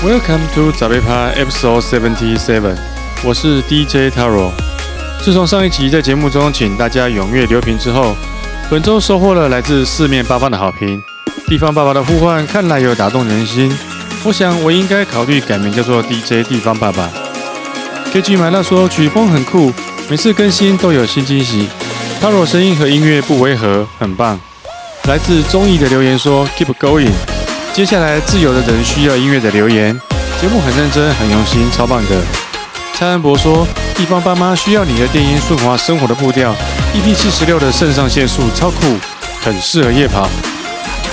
Welcome to 早贝趴 Episode Seventy Seven，我是 DJ Taro。自从上一集在节目中请大家踊跃留评之后，本周收获了来自四面八方的好评。地方爸爸的呼唤看来有打动人心，我想我应该考虑改名叫做 DJ 地方爸爸。KG 买那说曲风很酷，每次更新都有新惊喜。Taro 声音和音乐不违和，很棒。来自中意的留言说 Keep going。接下来，自由的人需要音乐的留言。节目很认真，很用心，超棒的。蔡安博说：“地方爸妈需要你的电音顺滑生活的步调。”EP 七十六的肾上腺素超酷，很适合夜跑。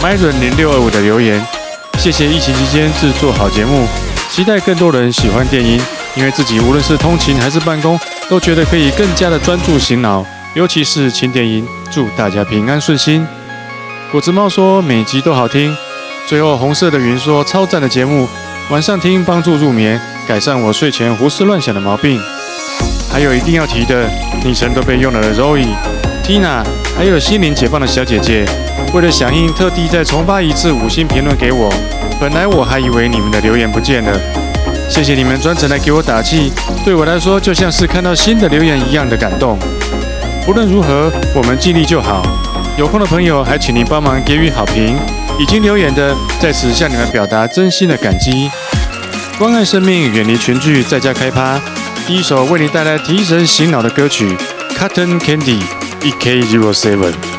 Myron 零六二五的留言：谢谢疫情期间制作好节目，期待更多人喜欢电音，因为自己无论是通勤还是办公，都觉得可以更加的专注醒脑，尤其是轻电音。祝大家平安顺心。果子猫说：“每集都好听。”最后，红色的云说：“超赞的节目，晚上听帮助入眠，改善我睡前胡思乱想的毛病。”还有一定要提的，昵称都被用了的 Roy、Tina，还有心灵解放的小姐姐，为了响应，特地再重发一次五星评论给我。本来我还以为你们的留言不见了，谢谢你们专程来给我打气，对我来说就像是看到新的留言一样的感动。无论如何，我们尽力就好。有空的朋友，还请您帮忙给予好评。已经留言的，在此向你们表达真心的感激。关爱生命，远离群聚，在家开趴。第一首为你带来提神醒脑的歌曲《Cotton Candy》，E.K. Zero Seven。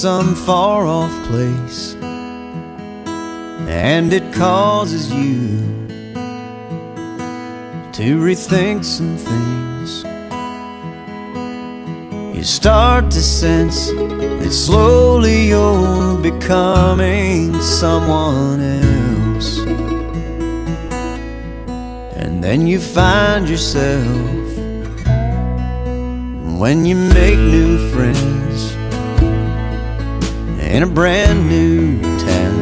Some far off place and it causes you to rethink some things. You start to sense that slowly you're becoming someone else. And then you find yourself when you make new friends in a brand new town.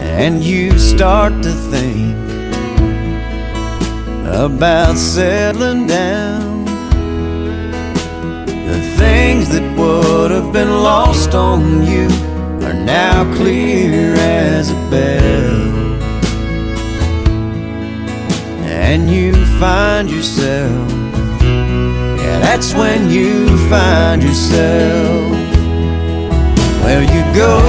And you start to think about settling down. The things that would have been lost on you are now clear as a bell. And you find yourself, yeah, that's when you find yourself. Well, you go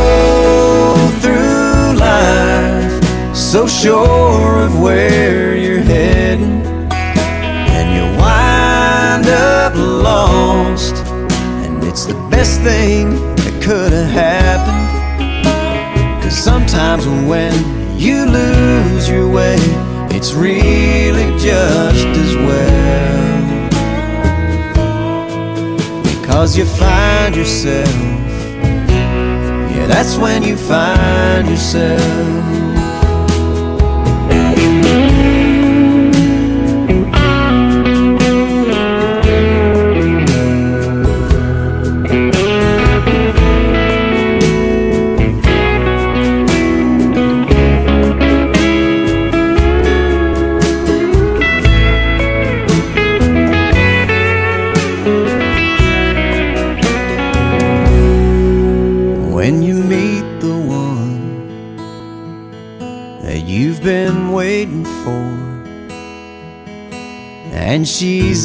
through life so sure of where you're heading, and you wind up lost. And it's the best thing that could have happened. Cause sometimes when you lose your way, it's really just as well. Because you find yourself that's when you find yourself.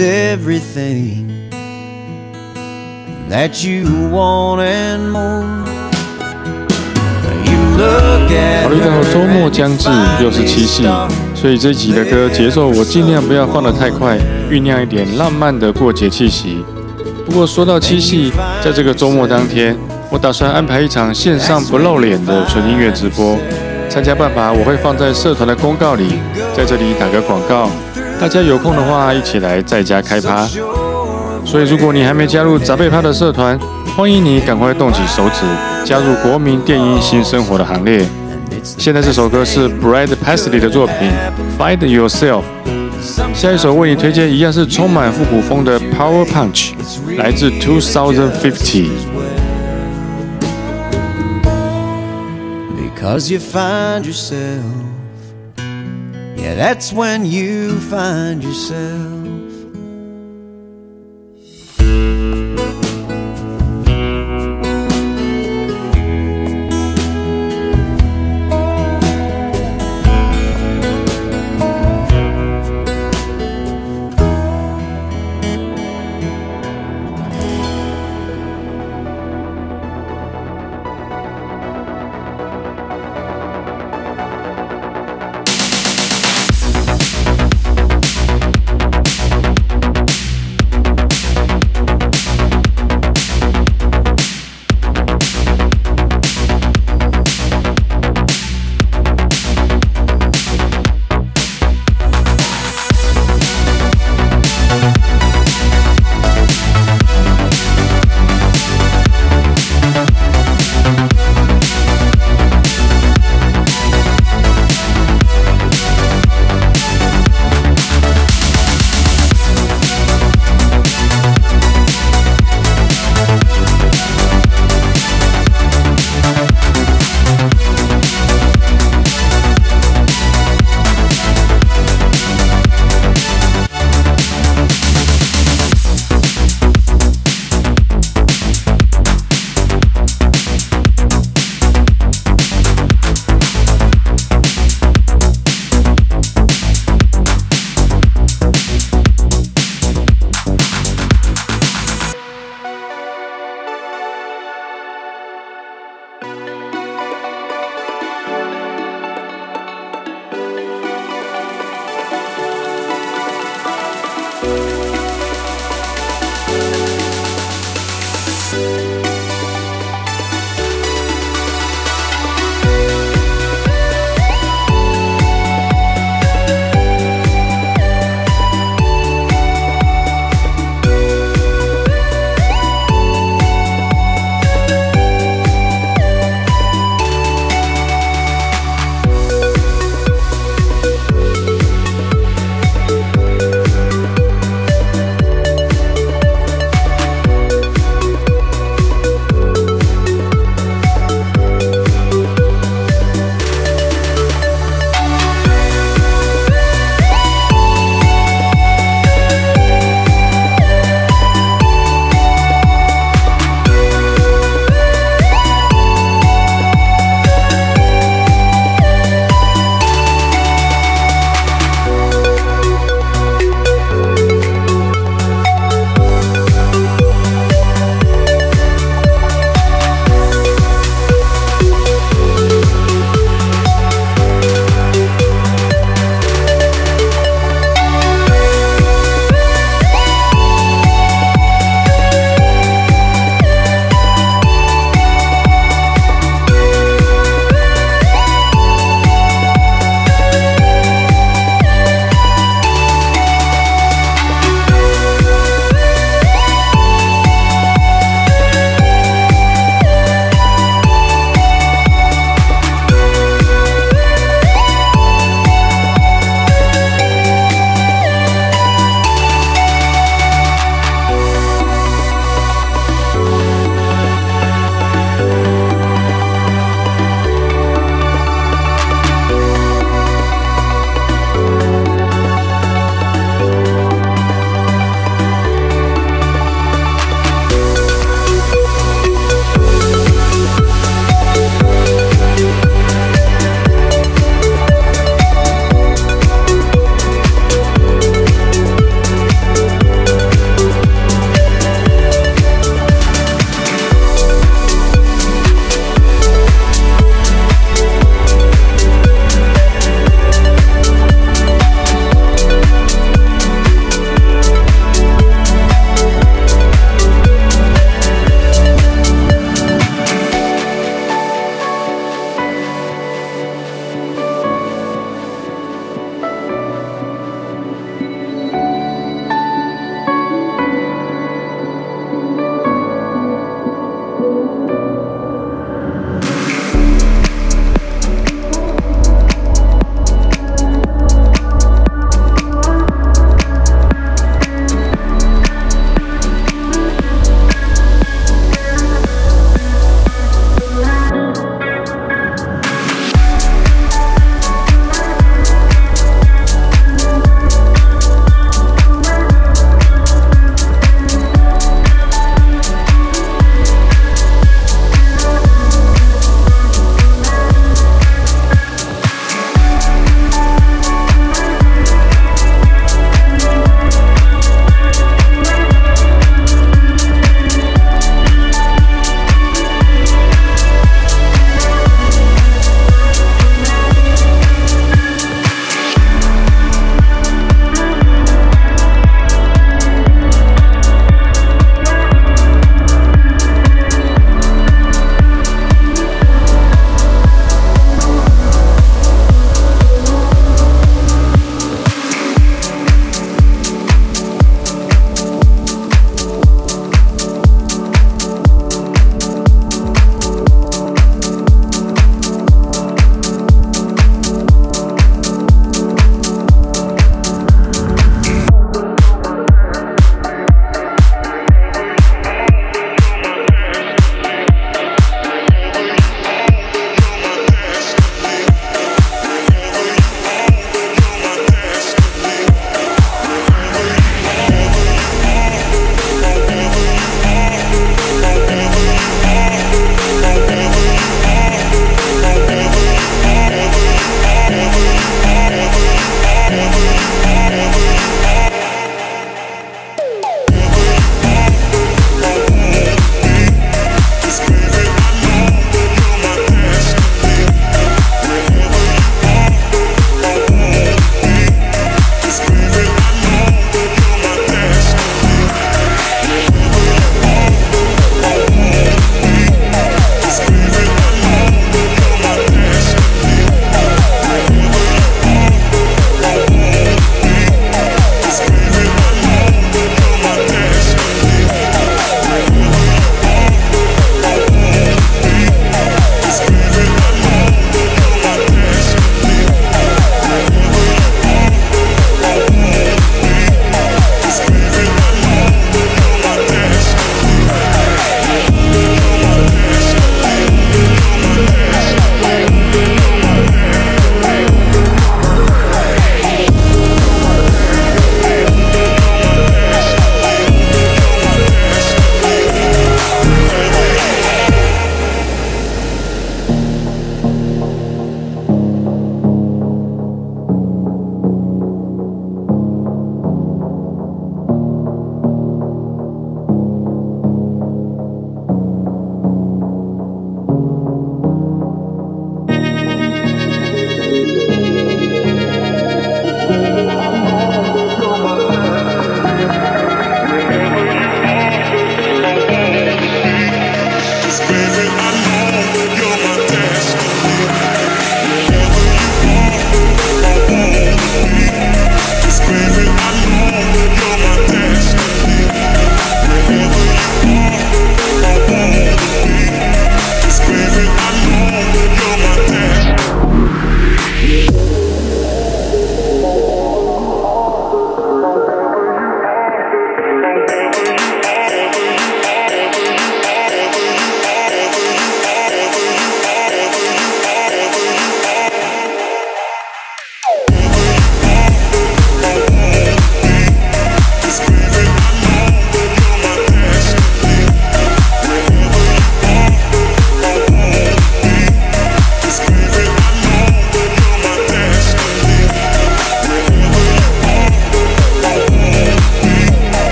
Everything that you want and more. 考虑到周末将至，又是七夕所以这一集的歌节奏我尽量不要放得太快，酝酿一点浪漫的过节气息。不过说到七夕，在这个周末当天，我打算安排一场线上不露脸的纯音乐直播。参加办法我会放在社团的公告里，在这里打个广告，大家有空的话一起来在家开趴。所以如果你还没加入杂贝趴的社团，欢迎你赶快动起手指，加入国民电音新生活的行列。现在这首歌是 Brad p a s l e y 的作品《Find Yourself》。下一首为你推荐一样是充满复古风的 Power Punch，来自2050。Because you find yourself. Yeah, that's when you find yourself.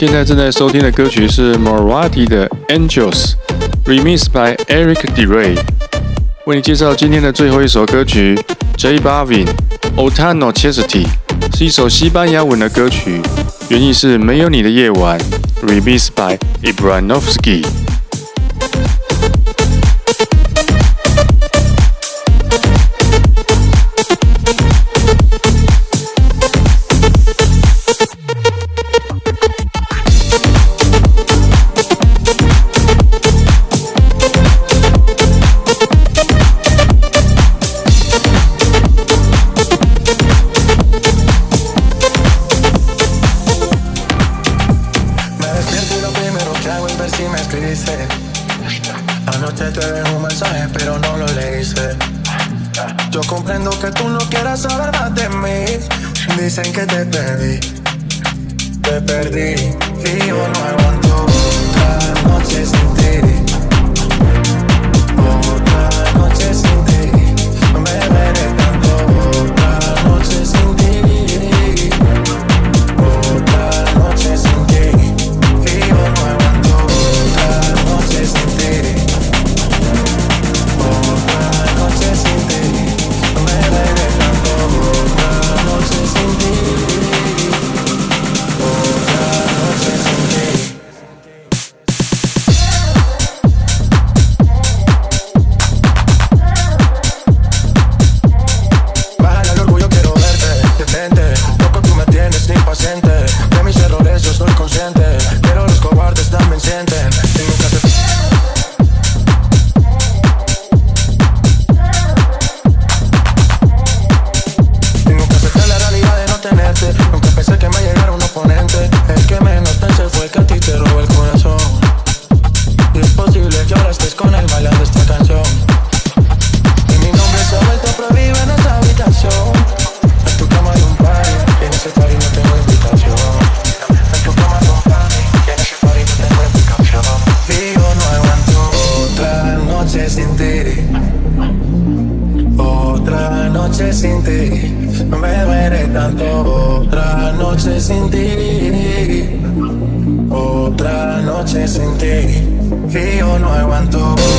现在正在收听的歌曲是 m o r a t i 的 Angels，remixed by Eric Drey。为你介绍今天的最后一首歌曲，J. barvin otano chesity 是一首西班牙文的歌曲，原意是没有你的夜晚，remixed by Ibranovsky。dicen que te pedí, te perdí. Y yo no aguanto otra noche sin ti. sin ti. Otra noche sin ti. Me duele tanto. Otra noche sin ti. Otra noche sin ti. Y yo no aguanto.